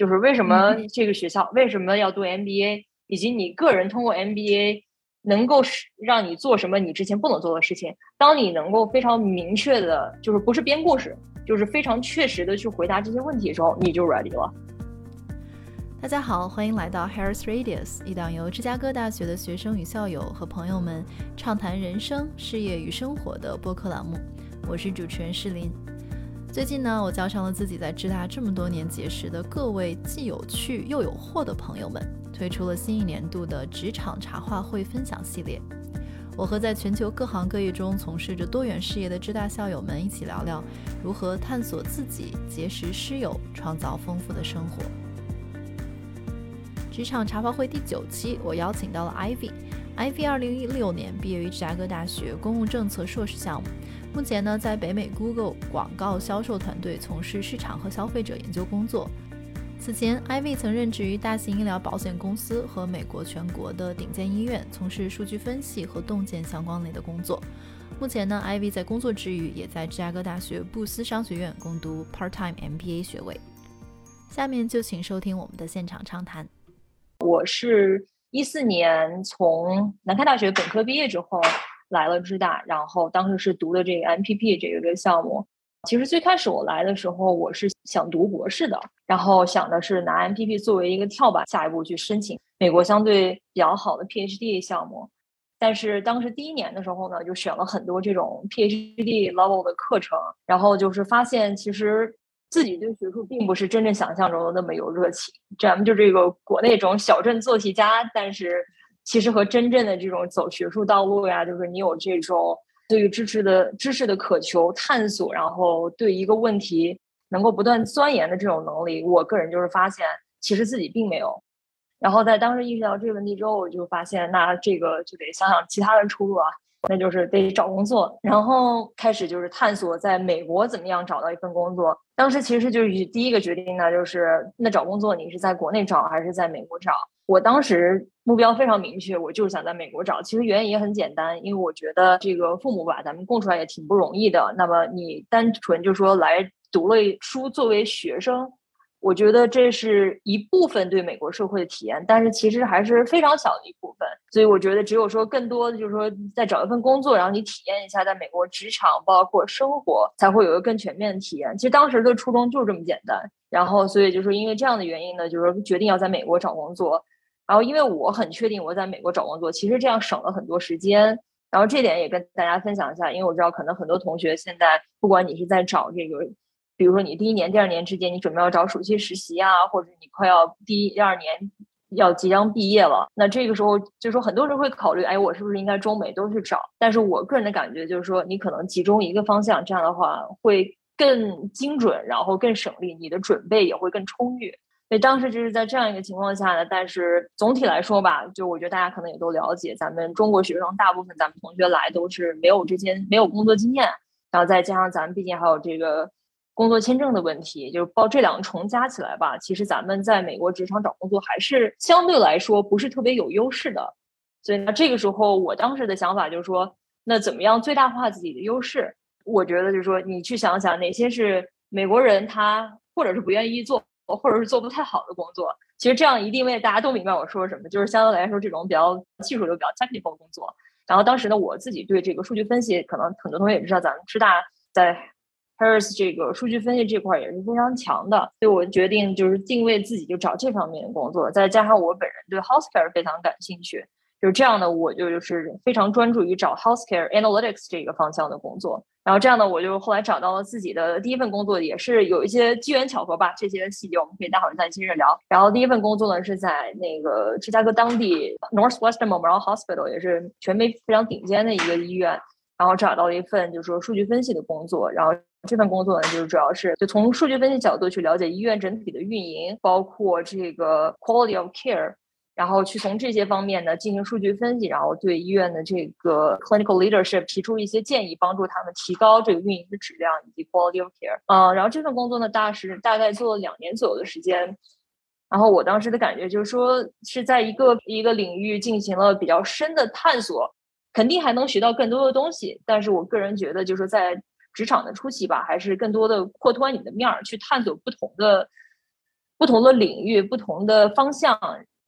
就是为什么这个学校为什么要读 MBA，以及你个人通过 MBA 能够使让你做什么你之前不能做的事情。当你能够非常明确的，就是不是编故事，就是非常确实的去回答这些问题的时候，你就 ready 了。大家好，欢迎来到 Harris Radius，一档由芝加哥大学的学生与校友和朋友们畅谈人生、事业与生活的播客栏目。我是主持人诗林。最近呢，我叫上了自己在芝大这么多年结识的各位既有趣又有货的朋友们，推出了新一年度的职场茶话会分享系列。我和在全球各行各业中从事着多元事业的芝大校友们一起聊聊，如何探索自己、结识师友、创造丰富的生活。职场茶话会第九期，我邀请到了 Ivy。Ivy 二零一六年毕业于芝加哥大学公共政策硕士项目。目前呢，在北美 Google 广告销售团队从事市场和消费者研究工作。此前，Ivy 曾任职于大型医疗保险公司和美国全国的顶尖医院，从事数据分析和洞见相关类的工作。目前呢，Ivy 在工作之余，也在芝加哥大学布斯商学院攻读 Part-time MBA 学位。下面就请收听我们的现场畅谈。我是一四年从南开大学本科毕业之后。来了芝大，然后当时是读的这个 MPP 这个项目。其实最开始我来的时候，我是想读博士的，然后想的是拿 MPP 作为一个跳板，下一步去申请美国相对比较好的 PhD 项目。但是当时第一年的时候呢，就选了很多这种 PhD level 的课程，然后就是发现其实自己对学术并不是真正想象中的那么有热情。咱们就这个国内这种小镇做题家，但是。其实和真正的这种走学术道路呀，就是你有这种对于知识的知识的渴求、探索，然后对一个问题能够不断钻研的这种能力，我个人就是发现，其实自己并没有。然后在当时意识到这个问题之后，我就发现，那这个就得想想其他的出路啊，那就是得找工作。然后开始就是探索在美国怎么样找到一份工作。当时其实就是第一个决定呢，就是那找工作你是在国内找还是在美国找？我当时目标非常明确，我就是想在美国找。其实原因也很简单，因为我觉得这个父母把咱们供出来也挺不容易的。那么你单纯就说来读了书作为学生，我觉得这是一部分对美国社会的体验，但是其实还是非常小的一部分。所以我觉得只有说更多的就是说再找一份工作，然后你体验一下在美国职场包括生活，才会有一个更全面的体验。其实当时的初衷就是这么简单。然后所以就是因为这样的原因呢，就是决定要在美国找工作。然后，因为我很确定我在美国找工作，其实这样省了很多时间。然后这点也跟大家分享一下，因为我知道可能很多同学现在，不管你是在找这个，比如说你第一年、第二年之间，你准备要找暑期实习啊，或者你快要第一、第二年要即将毕业了，那这个时候就说很多人会考虑，哎，我是不是应该中美都去找？但是我个人的感觉就是说，你可能集中一个方向，这样的话会更精准，然后更省力，你的准备也会更充裕。所以当时就是在这样一个情况下呢，但是总体来说吧，就我觉得大家可能也都了解，咱们中国学生大部分咱们同学来都是没有这些没有工作经验，然后再加上咱们毕竟还有这个工作签证的问题，就是报这两重加起来吧，其实咱们在美国职场找工作还是相对来说不是特别有优势的。所以呢，这个时候我当时的想法就是说，那怎么样最大化自己的优势？我觉得就是说，你去想想哪些是美国人他或者是不愿意做。或者是做不太好的工作，其实这样一定位大家都明白我说什么，就是相对来说这种比较技术流、比较 technical 工作。然后当时呢，我自己对这个数据分析，可能很多同学也知道，咱们师大在 Harris 这个数据分析这块也是非常强的，所以我决定就是定位自己就找这方面的工作。再加上我本人对 healthcare 非常感兴趣，就是这样的，我就就是非常专注于找 healthcare analytics 这个方向的工作。然后这样呢，我就后来找到了自己的第一份工作，也是有一些机缘巧合吧。这些细节我们可以待会儿再接着聊。然后第一份工作呢是在那个芝加哥当地 Northwestern Memorial Hospital，也是全美非常顶尖的一个医院。然后找到了一份就是说数据分析的工作。然后这份工作呢，就是主要是就从数据分析角度去了解医院整体的运营，包括这个 quality of care。然后去从这些方面呢进行数据分析，然后对医院的这个 clinical leadership 提出一些建议，帮助他们提高这个运营的质量以及 quality of care。嗯，然后这份工作呢，大是大概做了两年左右的时间。然后我当时的感觉就是说，是在一个一个领域进行了比较深的探索，肯定还能学到更多的东西。但是我个人觉得，就是说在职场的初期吧，还是更多的扩宽你的面儿，去探索不同的。不同的领域、不同的方向，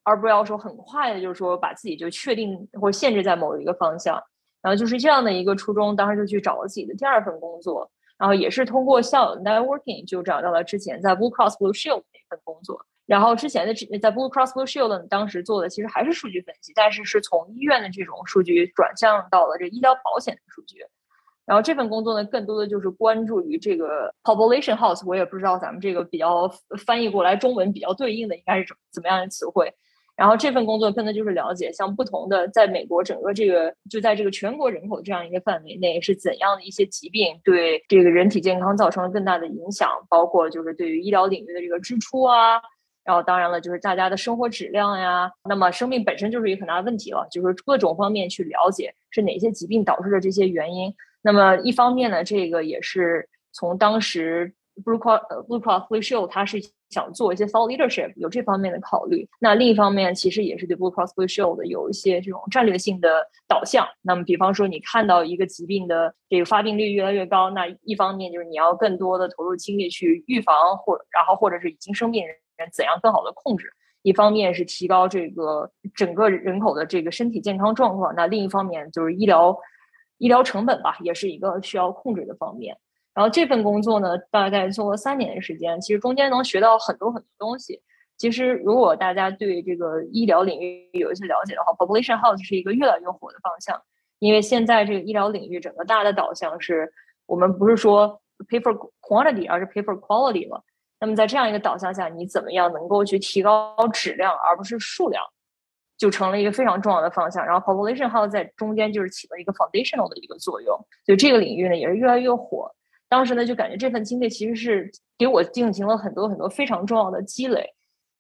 而不要说很快的，就是说把自己就确定或限制在某一个方向。然后就是这样的一个初衷，当时就去找了自己的第二份工作，然后也是通过校友 networking 就找到了之前在 Blue Cross Blue Shield 那份工作。然后之前的在 Blue Cross Blue Shield 当时做的其实还是数据分析，但是是从医院的这种数据转向到了这医疗保险的数据。然后这份工作呢，更多的就是关注于这个 population health，我也不知道咱们这个比较翻译过来中文比较对应的应该是怎怎么样的词汇。然后这份工作更多就是了解像不同的在美国整个这个就在这个全国人口这样一个范围内是怎样的一些疾病对这个人体健康造成了更大的影响，包括就是对于医疗领域的这个支出啊。然后当然了，就是大家的生活质量呀。那么生命本身就是一个很大的问题了，就是各种方面去了解是哪些疾病导致的这些原因。那么一方面呢，这个也是从当时 Blue Cross Blue Cross Blue Shield 它是想做一些 thought leadership，有这方面的考虑。那另一方面，其实也是对 Blue Cross Blue Shield 有一些这种战略性的导向。那么比方说，你看到一个疾病的这个发病率越来越高，那一方面就是你要更多的投入精力去预防，或然后或者是已经生病人。怎样更好的控制？一方面是提高这个整个人口的这个身体健康状况，那另一方面就是医疗医疗成本吧，也是一个需要控制的方面。然后这份工作呢，大概做了三年的时间，其实中间能学到很多很多东西。其实如果大家对这个医疗领域有一些了解的话，population health 是一个越来越火的方向，因为现在这个医疗领域整个大的导向是我们不是说 pay for quantity，而是 pay for quality 了。那么在这样一个导向下，你怎么样能够去提高质量，而不是数量，就成了一个非常重要的方向。然后 population health 在中间就是起了一个 foundational 的一个作用，所以这个领域呢也是越来越火。当时呢就感觉这份经历其实是给我进行了很多很多非常重要的积累。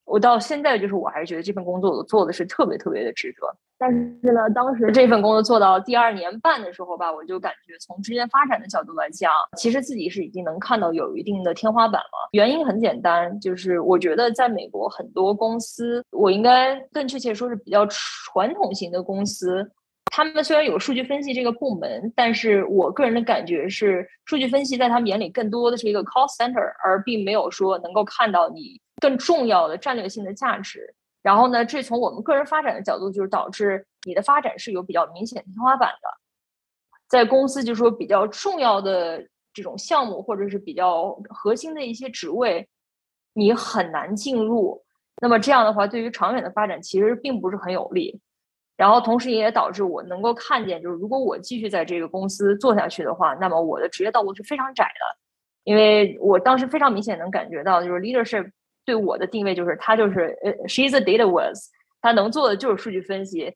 我到现在就是我还是觉得这份工作我做的是特别特别的值得。但是呢，当时这份工作做到第二年半的时候吧，我就感觉从职业发展的角度来讲，其实自己是已经能看到有一定的天花板了。原因很简单，就是我觉得在美国很多公司，我应该更确切说是比较传统型的公司，他们虽然有数据分析这个部门，但是我个人的感觉是，数据分析在他们眼里更多的是一个 call center，而并没有说能够看到你更重要的战略性的价值。然后呢，这从我们个人发展的角度，就是导致你的发展是有比较明显天花板的。在公司就说比较重要的这种项目，或者是比较核心的一些职位，你很难进入。那么这样的话，对于长远的发展其实并不是很有利。然后同时也导致我能够看见，就是如果我继续在这个公司做下去的话，那么我的职业道路是非常窄的。因为我当时非常明显能感觉到，就是 leadership。对我的定位就是，他就是呃，she's a data was，他能做的就是数据分析，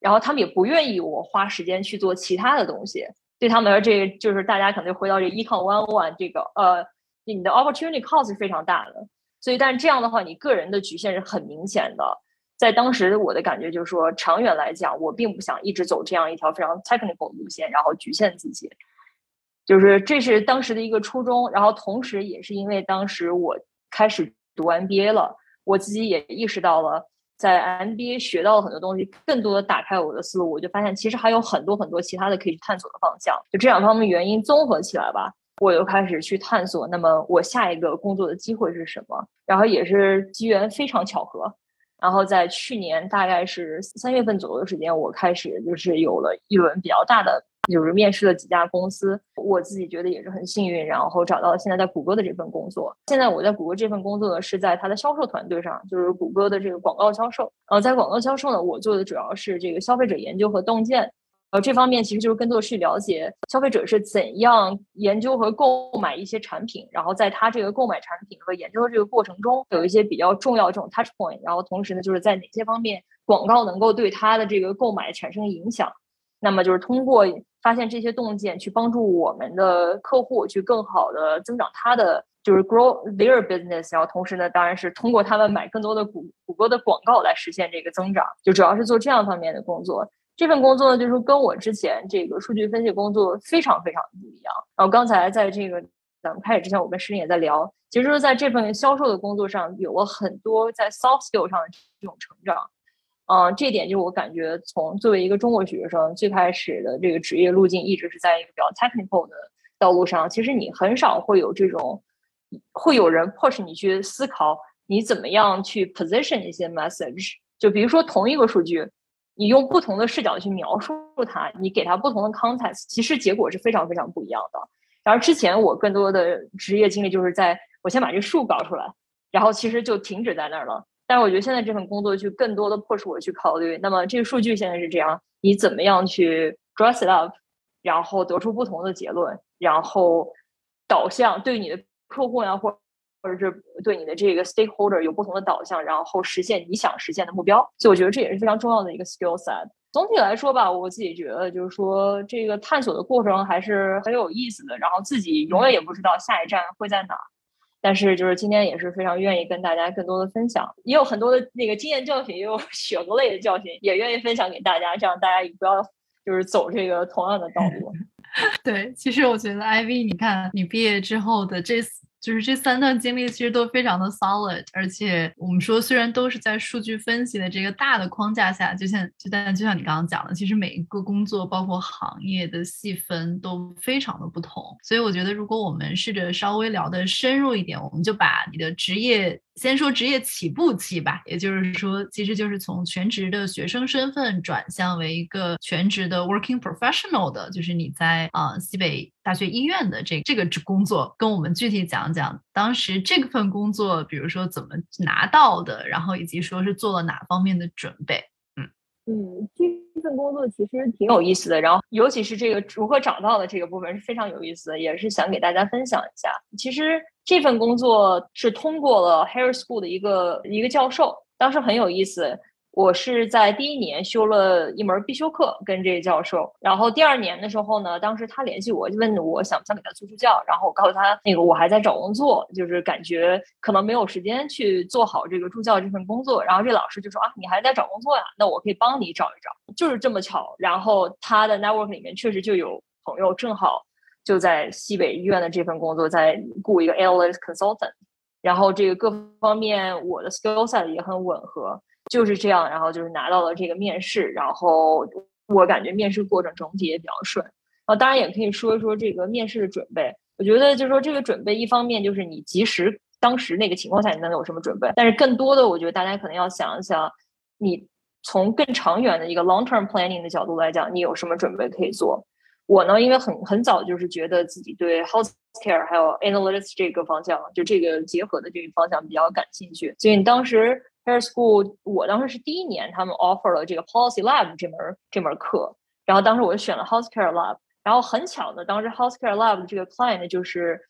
然后他们也不愿意我花时间去做其他的东西。对他们来说，这个就是大家可能就回到这 econ one one 这个呃，你的 opportunity cost 是非常大的。所以，但是这样的话，你个人的局限是很明显的。在当时我的感觉就是说，长远来讲，我并不想一直走这样一条非常 technical 路线，然后局限自己。就是这是当时的一个初衷，然后同时也是因为当时我开始。读 MBA 了，我自己也意识到了，在 MBA 学到了很多东西，更多的打开我的思路，我就发现其实还有很多很多其他的可以去探索的方向。就这两方面原因综合起来吧，我又开始去探索。那么我下一个工作的机会是什么？然后也是机缘非常巧合，然后在去年大概是三月份左右的时间，我开始就是有了一轮比较大的。就是面试了几家公司，我自己觉得也是很幸运，然后找到了现在在谷歌的这份工作。现在我在谷歌这份工作呢，是在它的销售团队上，就是谷歌的这个广告销售。然后在广告销售呢，我做的主要是这个消费者研究和洞见。呃，这方面其实就是更多的去了解消费者是怎样研究和购买一些产品，然后在他这个购买产品和研究的这个过程中，有一些比较重要这种 touch point。然后同时呢，就是在哪些方面广告能够对他的这个购买产生影响。那么就是通过发现这些洞见，去帮助我们的客户去更好的增长他的就是 grow their business，然后同时呢，当然是通过他们买更多的谷谷歌的广告来实现这个增长，就主要是做这样方面的工作。这份工作呢，就是跟我之前这个数据分析工作非常非常不一样。然后刚才在这个咱们开始之前，我跟石林也在聊，其实在这份销售的工作上有了很多在 soft skill 上的这种成长。嗯，这点就我感觉，从作为一个中国学生，最开始的这个职业路径一直是在一个比较 technical 的道路上。其实你很少会有这种，会有人迫使你去思考你怎么样去 position 一些 message？就比如说同一个数据，你用不同的视角去描述它，你给它不同的 context，其实结果是非常非常不一样的。然后之前我更多的职业经历就是在我先把这数搞出来，然后其实就停止在那儿了。但是我觉得现在这份工作就更多的迫使我去考虑，那么这个数据现在是这样，你怎么样去 dress it up，然后得出不同的结论，然后导向对你的客户呀，或或者是对你的这个 stakeholder 有不同的导向，然后实现你想实现的目标。所以我觉得这也是非常重要的一个 skill set。总体来说吧，我自己觉得就是说这个探索的过程还是很有意思的，然后自己永远也不知道下一站会在哪。但是就是今天也是非常愿意跟大家更多的分享，也有很多的那个经验教训，也有血和泪的教训，也愿意分享给大家，这样大家也不要就是走这个同样的道路。对，其实我觉得 IV，你看你毕业之后的这。就是这三段经历其实都非常的 solid，而且我们说虽然都是在数据分析的这个大的框架下，就像就但就像你刚刚讲的，其实每一个工作包括行业的细分都非常的不同。所以我觉得如果我们试着稍微聊的深入一点，我们就把你的职业。先说职业起步期吧，也就是说，其实就是从全职的学生身份转向为一个全职的 working professional 的，就是你在啊西北大学医院的这这个工作，跟我们具体讲讲当时这份工作，比如说怎么拿到的，然后以及说是做了哪方面的准备。嗯嗯，这份工作其实挺有意思的，然后尤其是这个如何找到的这个部分是非常有意思的，也是想给大家分享一下。其实。这份工作是通过了 Harris School 的一个一个教授，当时很有意思。我是在第一年修了一门必修课，跟这个教授。然后第二年的时候呢，当时他联系我，就问我想不想给他做助教。然后我告诉他，那个我还在找工作，就是感觉可能没有时间去做好这个助教这份工作。然后这老师就说啊，你还在找工作呀？那我可以帮你找一找。就是这么巧。然后他的 network 里面确实就有朋友，正好。就在西北医院的这份工作，在雇一个 analyst consultant，然后这个各方面我的 skill set 也很吻合，就是这样，然后就是拿到了这个面试，然后我感觉面试过程整体也比较顺，啊，当然也可以说一说这个面试的准备，我觉得就是说这个准备一方面就是你及时当时那个情况下你能有什么准备，但是更多的我觉得大家可能要想一想，你从更长远的一个 long term planning 的角度来讲，你有什么准备可以做。我呢，因为很很早就是觉得自己对 healthcare 还有 analytics 这个方向，就这个结合的这个方向比较感兴趣。所以当时 Hair School，我当时是第一年，他们 offer 了这个 Policy Lab 这门这门课，然后当时我就选了 healthcare lab。然后很巧的，当时 healthcare lab 这个 client 就是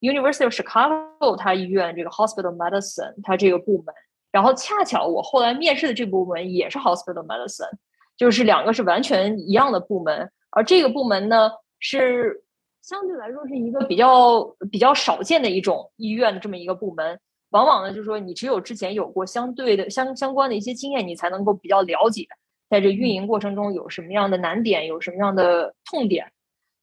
University of Chicago 它医院这个 hospital medicine 它这个部门。然后恰巧我后来面试的这部门也是 hospital medicine，就是两个是完全一样的部门。而这个部门呢，是相对来说是一个比较比较少见的一种医院的这么一个部门。往往呢，就是说你只有之前有过相对的相相关的一些经验，你才能够比较了解，在这运营过程中有什么样的难点，有什么样的痛点。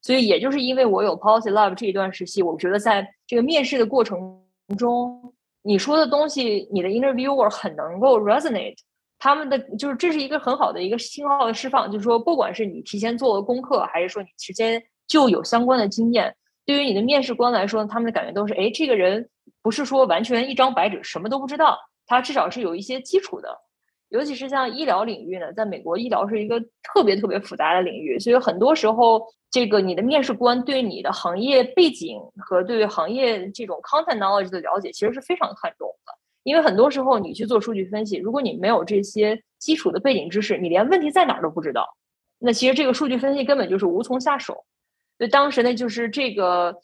所以，也就是因为我有 Policy Lab 这一段实习，我觉得在这个面试的过程中，你说的东西，你的 Interviewer 很能够 resonate。他们的就是这是一个很好的一个信号的释放，就是说，不管是你提前做了功课，还是说你提前就有相关的经验，对于你的面试官来说，他们的感觉都是，哎，这个人不是说完全一张白纸，什么都不知道，他至少是有一些基础的。尤其是像医疗领域呢，在美国，医疗是一个特别特别复杂的领域，所以很多时候，这个你的面试官对你的行业背景和对行业这种 content knowledge 的了解，其实是非常看重的。因为很多时候你去做数据分析，如果你没有这些基础的背景知识，你连问题在哪儿都不知道，那其实这个数据分析根本就是无从下手。所以当时呢，就是这个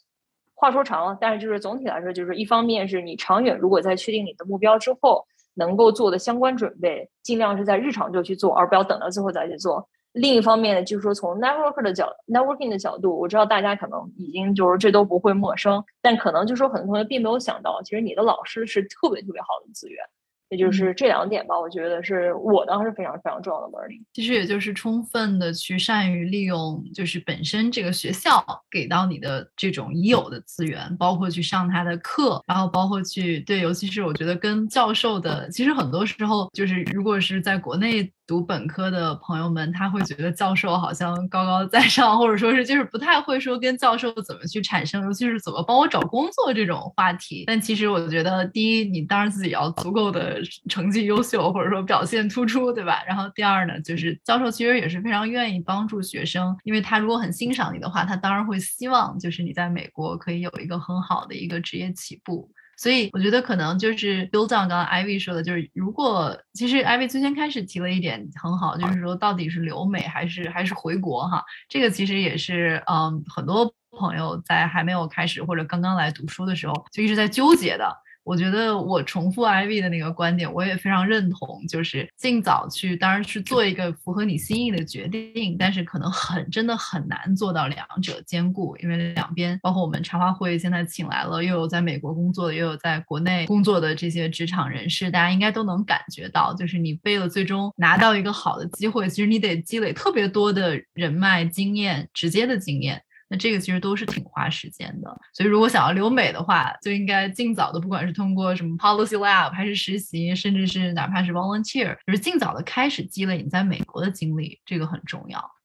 话说长了，但是就是总体来说，就是一方面是你长远如果在确定你的目标之后，能够做的相关准备，尽量是在日常就去做，而不要等到最后再去做。另一方面呢，就是说从 network 的角 networking 的角度，我知道大家可能已经就是这都不会陌生，但可能就是说很多同学并没有想到，其实你的老师是特别特别好的资源。也就是这两点吧，我觉得是我当时非常非常重要的 learning。其实也就是充分的去善于利用，就是本身这个学校给到你的这种已有的资源，包括去上他的课，然后包括去对，尤其是我觉得跟教授的，其实很多时候就是如果是在国内。读本科的朋友们，他会觉得教授好像高高在上，或者说是就是不太会说跟教授怎么去产生，尤其是怎么帮我找工作这种话题。但其实我觉得，第一，你当然自己要足够的成绩优秀，或者说表现突出，对吧？然后第二呢，就是教授其实也是非常愿意帮助学生，因为他如果很欣赏你的话，他当然会希望就是你在美国可以有一个很好的一个职业起步。所以我觉得可能就是 build on 刚刚 Ivy 说的，就是如果其实 Ivy 最先开始提了一点很好，就是说到底是留美还是还是回国哈，这个其实也是嗯很多朋友在还没有开始或者刚刚来读书的时候就一直在纠结的。我觉得我重复 Ivy 的那个观点，我也非常认同，就是尽早去，当然是做一个符合你心意的决定，但是可能很真的很难做到两者兼顾，因为两边包括我们茶话会现在请来了，又有在美国工作的，又有在国内工作的这些职场人士，大家应该都能感觉到，就是你为了最终拿到一个好的机会，其实你得积累特别多的人脉经验，直接的经验。那这个其实都是挺花时间的，所以如果想要留美的话，就应该尽早的，不管是通过什么 Policy Lab，还是实习，甚至是哪怕是 Volunteer，就是尽早的开始积累你在美国的经历，这个很重要。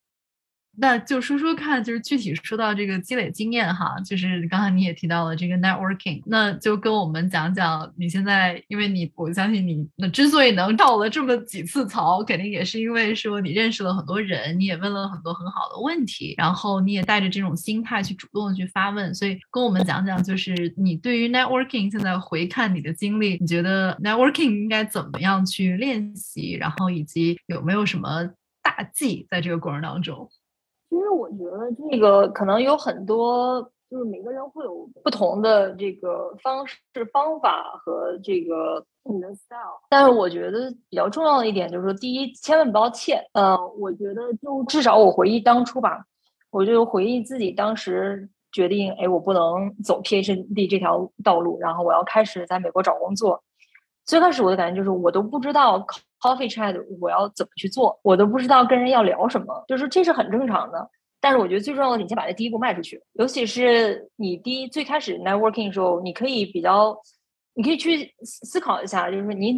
那就说说看，就是具体说到这个积累经验哈，就是刚才你也提到了这个 networking，那就跟我们讲讲你现在，因为你我相信你那之所以能跳了这么几次槽，肯定也是因为说你认识了很多人，你也问了很多很好的问题，然后你也带着这种心态去主动的去发问，所以跟我们讲讲，就是你对于 networking 现在回看你的经历，你觉得 networking 应该怎么样去练习，然后以及有没有什么大忌在这个过程当中？其实我觉得这个可能有很多，就是每个人会有不同的这个方式方法和这个你的 style。但是我觉得比较重要的一点就是说，第一，千万不要欠。呃，我觉得就至少我回忆当初吧，我就回忆自己当时决定，哎，我不能走 PhD 这条道路，然后我要开始在美国找工作。最开始我的感觉就是，我都不知道 coffee chat 我要怎么去做，我都不知道跟人要聊什么，就是这是很正常的。但是我觉得最重要的，你先把这第一步迈出去。尤其是你第一最开始 networking 的时候，你可以比较，你可以去思考一下，就是你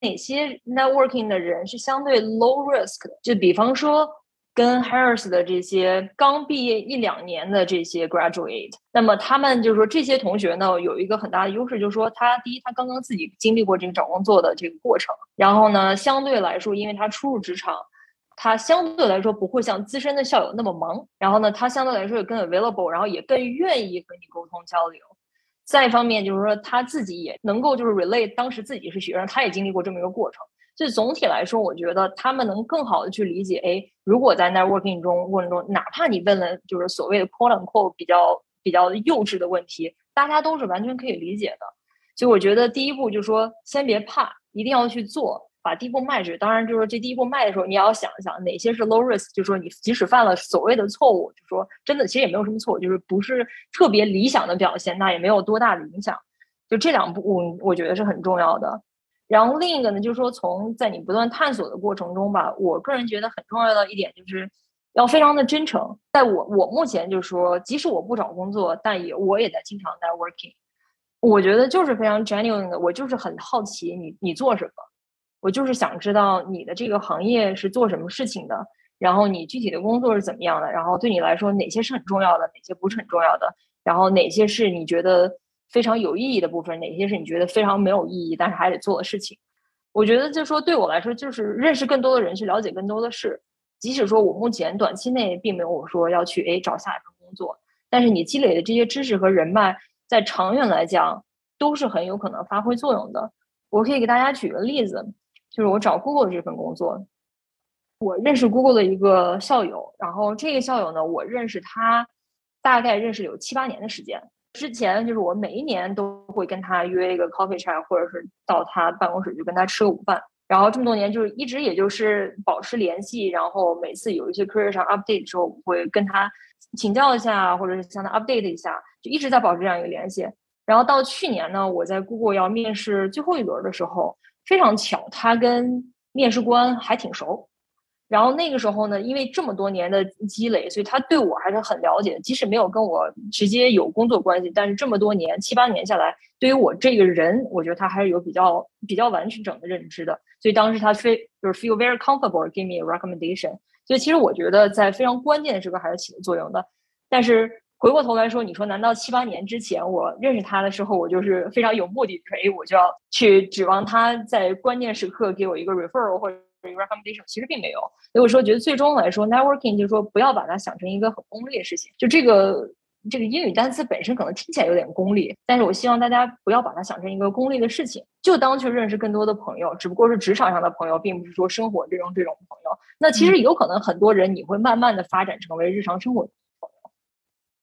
哪些 networking 的人是相对 low risk 的，就比方说。跟 Harris 的这些刚毕业一两年的这些 graduate，那么他们就是说这些同学呢有一个很大的优势，就是说他第一他刚刚自己经历过这个找工作的这个过程，然后呢相对来说，因为他初入职场，他相对来说不会像资深的校友那么忙，然后呢他相对来说也更 available，然后也更愿意和你沟通交流。再一方面就是说他自己也能够就是 relate 当时自己是学生，他也经历过这么一个过程。所以总体来说，我觉得他们能更好的去理解，哎，如果在 networking 中过程中，哪怕你问了就是所谓的 quote unquote 比较比较幼稚的问题，大家都是完全可以理解的。所以我觉得第一步就是说，先别怕，一定要去做，把第一步迈出去。当然，就是这第一步迈的时候，你也要想一想哪些是 low risk，就是说你即使犯了所谓的错误，就说真的其实也没有什么错误，就是不是特别理想的表现，那也没有多大的影响。就这两步，我觉得是很重要的。然后另一个呢，就是说从在你不断探索的过程中吧，我个人觉得很重要的一点就是，要非常的真诚。在我我目前就是说，即使我不找工作，但也我也在经常在 working。我觉得就是非常 genuine 的，我就是很好奇你你做什么，我就是想知道你的这个行业是做什么事情的，然后你具体的工作是怎么样的，然后对你来说哪些是很重要的，哪些不是很重要的，然后哪些是你觉得。非常有意义的部分，哪些是你觉得非常没有意义，但是还得做的事情？我觉得，就说对我来说，就是认识更多的人，去了解更多的事。即使说我目前短期内并没有说要去哎找下一份工作，但是你积累的这些知识和人脉，在长远来讲都是很有可能发挥作用的。我可以给大家举个例子，就是我找 Google 这份工作，我认识 Google 的一个校友，然后这个校友呢，我认识他大概认识有七八年的时间。之前就是我每一年都会跟他约一个 coffee chat，或者是到他办公室去跟他吃个午饭。然后这么多年就是一直也就是保持联系，然后每次有一些 career 上 update 的时候，我会跟他请教一下，或者是向他 update 一下，就一直在保持这样一个联系。然后到去年呢，我在 Google 要面试最后一轮的时候，非常巧，他跟面试官还挺熟。然后那个时候呢，因为这么多年的积累，所以他对我还是很了解。即使没有跟我直接有工作关系，但是这么多年七八年下来，对于我这个人，我觉得他还是有比较比较完整的认知的。所以当时他非就是 feel very comfortable give me a recommendation。所以其实我觉得在非常关键的时刻还是起了作用的。但是回过头来说，你说难道七八年之前我认识他的时候，我就是非常有目的，说哎，我就要去指望他在关键时刻给我一个 referral 或者？recommendation 其实并没有，所以我说觉得最终来说，networking 就是说不要把它想成一个很功利的事情。就这个这个英语单词本身可能听起来有点功利，但是我希望大家不要把它想成一个功利的事情，就当去认识更多的朋友，只不过是职场上的朋友，并不是说生活这种这种朋友。那其实有可能很多人你会慢慢的发展成为日常生活。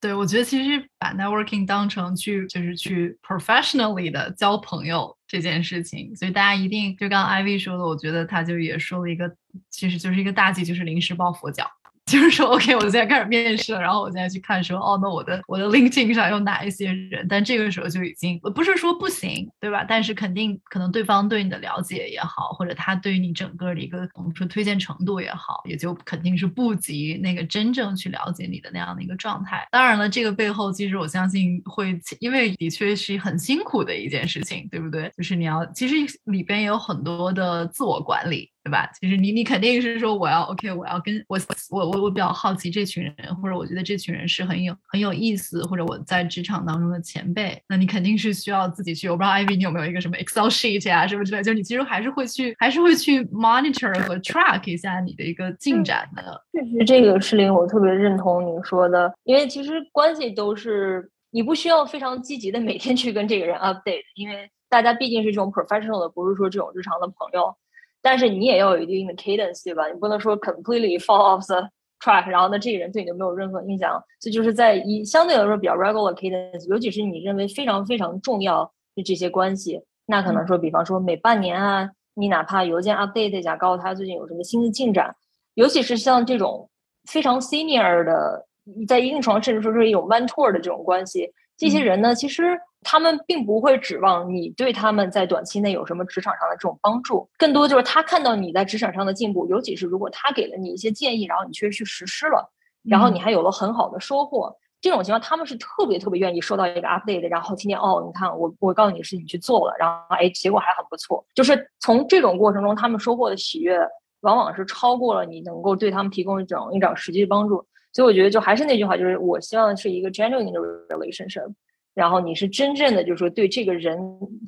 对，我觉得其实把 networking 当成去就是去 professionally 的交朋友这件事情，所以大家一定就刚刚 Ivy 说的，我觉得他就也说了一个，其实就是一个大忌，就是临时抱佛脚。就是说，OK，我现在开始面试了，然后我现在去看说，哦，那我的我的 LinkedIn 上有哪一些人？但这个时候就已经不是说不行，对吧？但是肯定可能对方对你的了解也好，或者他对于你整个的一个我们说推荐程度也好，也就肯定是不及那个真正去了解你的那样的一个状态。当然了，这个背后其实我相信会，因为的确是很辛苦的一件事情，对不对？就是你要其实里边有很多的自我管理。对吧？其实你你肯定是说我要 OK，我要跟我我我我比较好奇这群人，或者我觉得这群人是很有很有意思，或者我在职场当中的前辈，那你肯定是需要自己去。我不知道 Ivy 你有没有一个什么 Excel sheet 啊，什么之类，就是你其实还是会去还是会去 monitor 和 track 一下你的一个进展的。确实，这个事情我特别认同你说的，因为其实关系都是你不需要非常积极的每天去跟这个人 update，因为大家毕竟是这种 professional 的，不是说这种日常的朋友。但是你也要有一定的 cadence，对吧？你不能说 completely fall off the track，然后呢，这个人对你就没有任何影响。这就是在一相对来说比较 regular cadence，尤其是你认为非常非常重要的这些关系，那可能说，比方说每半年啊，你哪怕邮件 update 一下，告诉他最近有什么新的进展。尤其是像这种非常 senior 的，在一定程度甚至说是一种 mentor 的这种关系，这些人呢，其实。他们并不会指望你对他们在短期内有什么职场上的这种帮助，更多就是他看到你在职场上的进步，尤其是如果他给了你一些建议，然后你确实去实施了，然后你还有了很好的收获，这种情况他们是特别特别愿意收到一个 update 的，然后今天哦，你看我我告诉你是你去做了，然后哎结果还很不错，就是从这种过程中他们收获的喜悦，往往是超过了你能够对他们提供一种一种实际帮助，所以我觉得就还是那句话，就是我希望是一个 genuine 的 relationship。然后你是真正的，就是说对这个人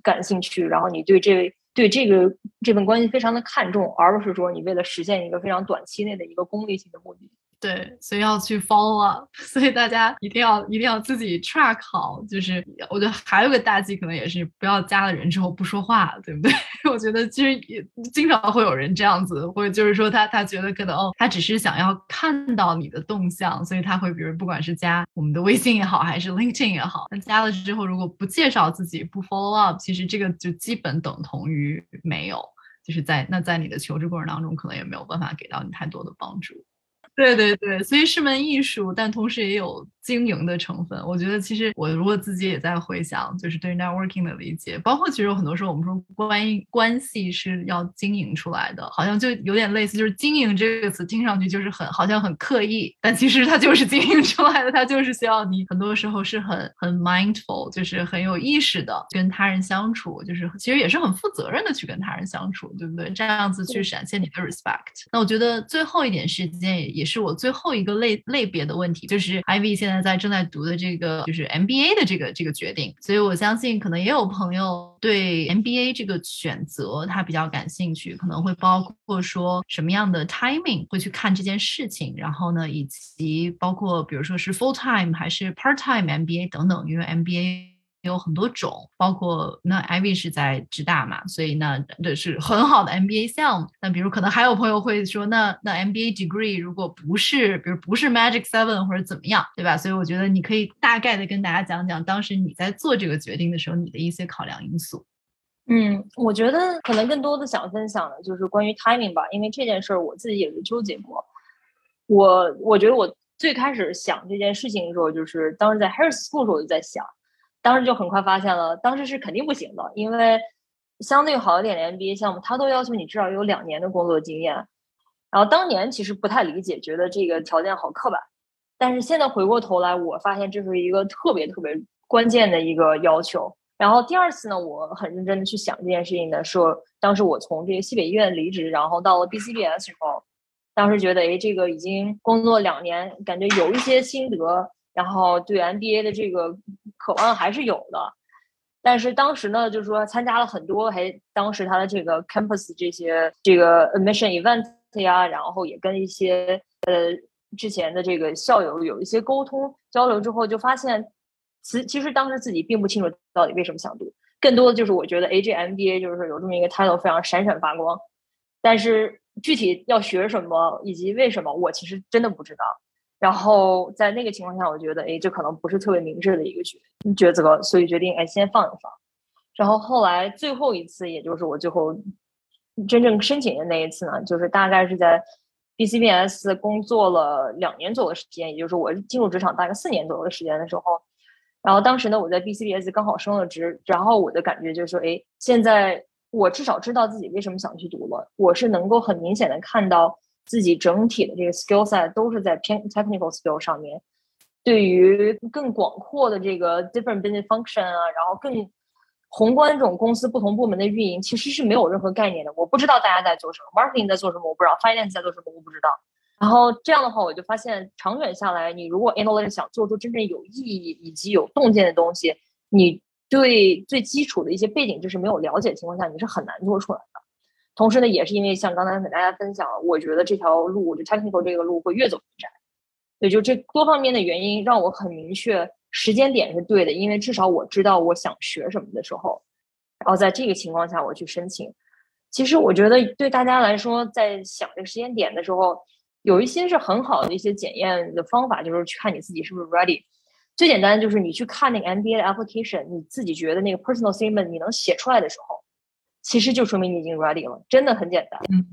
感兴趣，然后你对这位对这个这份关系非常的看重，而不是说你为了实现一个非常短期内的一个功利性的目的。对，所以要去 follow up，所以大家一定要一定要自己 track 好。就是我觉得还有个大忌，可能也是不要加了人之后不说话，对不对？我觉得其实也经常会有人这样子，或者就是说他他觉得可能哦，他只是想要看到你的动向，所以他会比如不管是加我们的微信也好，还是 LinkedIn 也好，那加了之后如果不介绍自己不 follow up，其实这个就基本等同于没有，就是在那在你的求职过程当中，可能也没有办法给到你太多的帮助。对对对，所以是门艺术，但同时也有。经营的成分，我觉得其实我如果自己也在回想，就是对 networking 的理解，包括其实有很多时候我们说关关系是要经营出来的，好像就有点类似，就是经营这个词听上去就是很好像很刻意，但其实它就是经营出来的，它就是需要你很多时候是很很 mindful，就是很有意识的跟他人相处，就是其实也是很负责任的去跟他人相处，对不对？这样子去展现你的 respect。那我觉得最后一点时间也也是我最后一个类类别的问题，就是 Ivy 现在。现在正在读的这个就是 MBA 的这个这个决定，所以我相信可能也有朋友对 MBA 这个选择他比较感兴趣，可能会包括说什么样的 timing 会去看这件事情，然后呢，以及包括比如说是 full time 还是 part time MBA 等等，因为 MBA。有很多种，包括那 Ivy 是在职大嘛，所以那这是很好的 MBA 项目。那比如可能还有朋友会说，那那 MBA degree 如果不是，比如不是 Magic Seven 或者怎么样，对吧？所以我觉得你可以大概的跟大家讲讲，当时你在做这个决定的时候，你的一些考量因素。嗯，我觉得可能更多的想分享的就是关于 timing 吧，因为这件事儿我自己也是纠结过。我我觉得我最开始想这件事情的时候，就是当时在 Harris School 时候我就在想。当时就很快发现了，当时是肯定不行的，因为相对好一点的 MBA 项目，它都要求你至少有两年的工作经验。然后当年其实不太理解，觉得这个条件好刻板。但是现在回过头来，我发现这是一个特别特别关键的一个要求。然后第二次呢，我很认真的去想这件事情的时候，当时我从这个西北医院离职，然后到了 BCBS 时候，当时觉得，哎，这个已经工作两年，感觉有一些心得，然后对 MBA 的这个渴望还是有的。但是当时呢，就是说参加了很多，还当时他的这个 campus 这些这个 admission event 呀，然后也跟一些呃之前的这个校友有一些沟通交流之后，就发现。其其实当时自己并不清楚到底为什么想读，更多的就是我觉得 A J M B A 就是有这么一个 title 非常闪闪发光，但是具体要学什么以及为什么，我其实真的不知道。然后在那个情况下，我觉得哎，这可能不是特别明智的一个抉抉择，所以决定哎先放一放。然后后来最后一次，也就是我最后真正申请的那一次呢，就是大概是在 B C B S 工作了两年左右的时间，也就是我进入职场大概四年左右的时间的时候。然后当时呢，我在 BCBS 刚好升了职，然后我的感觉就是说，哎，现在我至少知道自己为什么想去读了。我是能够很明显的看到自己整体的这个 skill set 都是在偏 technical skill 上面。对于更广阔的这个 different business function 啊，然后更宏观这种公司不同部门的运营，其实是没有任何概念的。我不知道大家在做什么，marketing 在做什么，我不知道，finance 在做什么，我不知道。然后这样的话，我就发现长远下来，你如果 analyst 想做出真正有意义以及有洞见的东西，你对最基础的一些背景知识没有了解的情况下，你是很难做出来的。同时呢，也是因为像刚才跟大家分享，我觉得这条路，就 technical 这个路会越走越窄。对，就这多方面的原因，让我很明确时间点是对的，因为至少我知道我想学什么的时候，然后在这个情况下我去申请。其实我觉得对大家来说，在想这个时间点的时候，有一些是很好的一些检验的方法，就是去看你自己是不是 ready。最简单就是你去看那个 MBA 的 application，你自己觉得那个 personal statement 你能写出来的时候，其实就说明你已经 ready 了，真的很简单。嗯，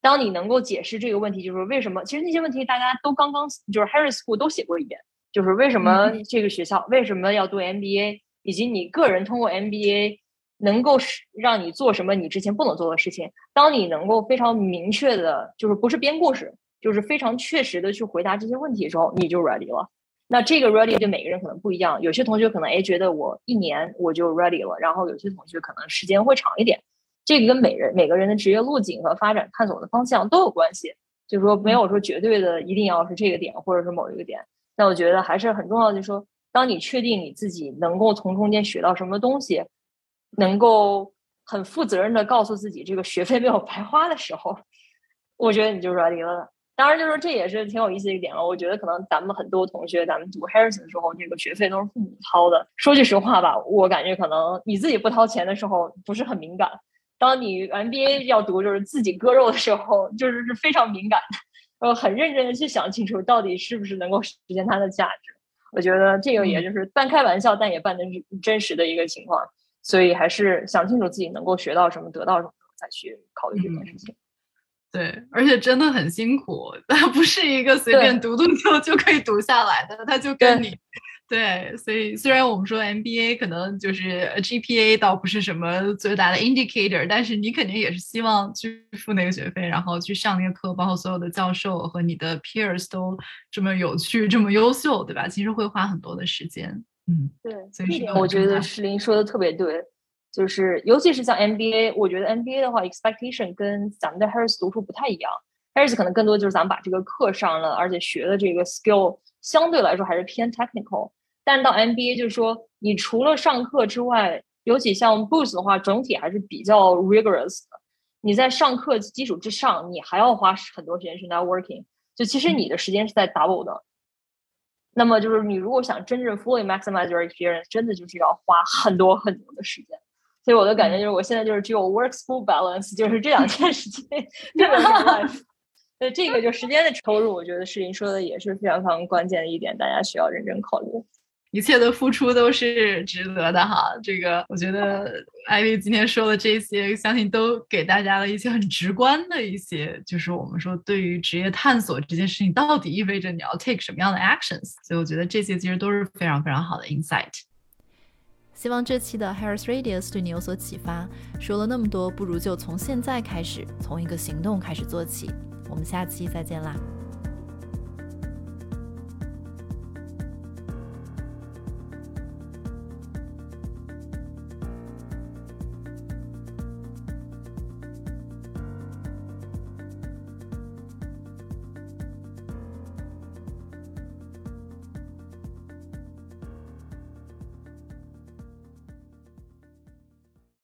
当你能够解释这个问题，就是为什么？其实那些问题大家都刚刚就是 Harris School 都写过一遍，就是为什么这个学校为什么要读 MBA，以及你个人通过 MBA 能够使让你做什么你之前不能做的事情。当你能够非常明确的，就是不是编故事。就是非常确实的去回答这些问题的时候，你就 ready 了。那这个 ready 对每个人可能不一样，有些同学可能哎觉得我一年我就 ready 了，然后有些同学可能时间会长一点。这个跟每人每个人的职业路径和发展探索的方向都有关系。就是说没有说绝对的一定要是这个点或者是某一个点。那我觉得还是很重要，就是说当你确定你自己能够从中间学到什么东西，能够很负责任的告诉自己这个学费没有白花的时候，我觉得你就 ready 了。当然，就是说这也是挺有意思的一点了。我觉得可能咱们很多同学，咱们读 Harrison 的时候，这个学费都是父母掏的。说句实话吧，我感觉可能你自己不掏钱的时候不是很敏感，当你 MBA 要读就是自己割肉的时候，就是是非常敏感的，呃很认真的去想清楚到底是不是能够实现它的价值。我觉得这个也就是半开玩笑，但也半的是真实的一个情况。所以还是想清楚自己能够学到什么，得到什么，再去考虑这件事情。对，而且真的很辛苦，它不是一个随便读读就 就可以读下来的，它就跟你，对，所以虽然我们说 MBA 可能就是 GPA 倒不是什么最大的 indicator，但是你肯定也是希望去付那个学费，然后去上那个课，包括所有的教授和你的 peers 都这么有趣、这么优秀，对吧？其实会花很多的时间，嗯，对，这一点我觉得石林说的特别对。就是，尤其是像 MBA，我觉得 MBA 的话，expectation 跟咱们的 Harris 读书不太一样。Harris 可能更多就是咱们把这个课上了，而且学的这个 skill 相对来说还是偏 technical。但到 MBA 就是说，你除了上课之外，尤其像 Boost 的话，整体还是比较 rigorous 的。你在上课基础之上，你还要花很多时间去 networking，就其实你的时间是在 double 的。那么就是你如果想真正 fully maximize your experience，真的就是要花很多很多的时间。所以我的感觉就是，我现在就是只有 work school balance，就是这两件事情。对这个就时间的投入，我觉得诗林说的也是非常非常关键的一点，大家需要认真考虑。一切的付出都是值得的哈。这个我觉得艾薇今天说的这些，相信都给大家了一些很直观的一些，就是我们说对于职业探索这件事情到底意味着你要 take 什么样的 actions。所以我觉得这些其实都是非常非常好的 insight。希望这期的 Harris Radius 对你有所启发。说了那么多，不如就从现在开始，从一个行动开始做起。我们下期再见啦。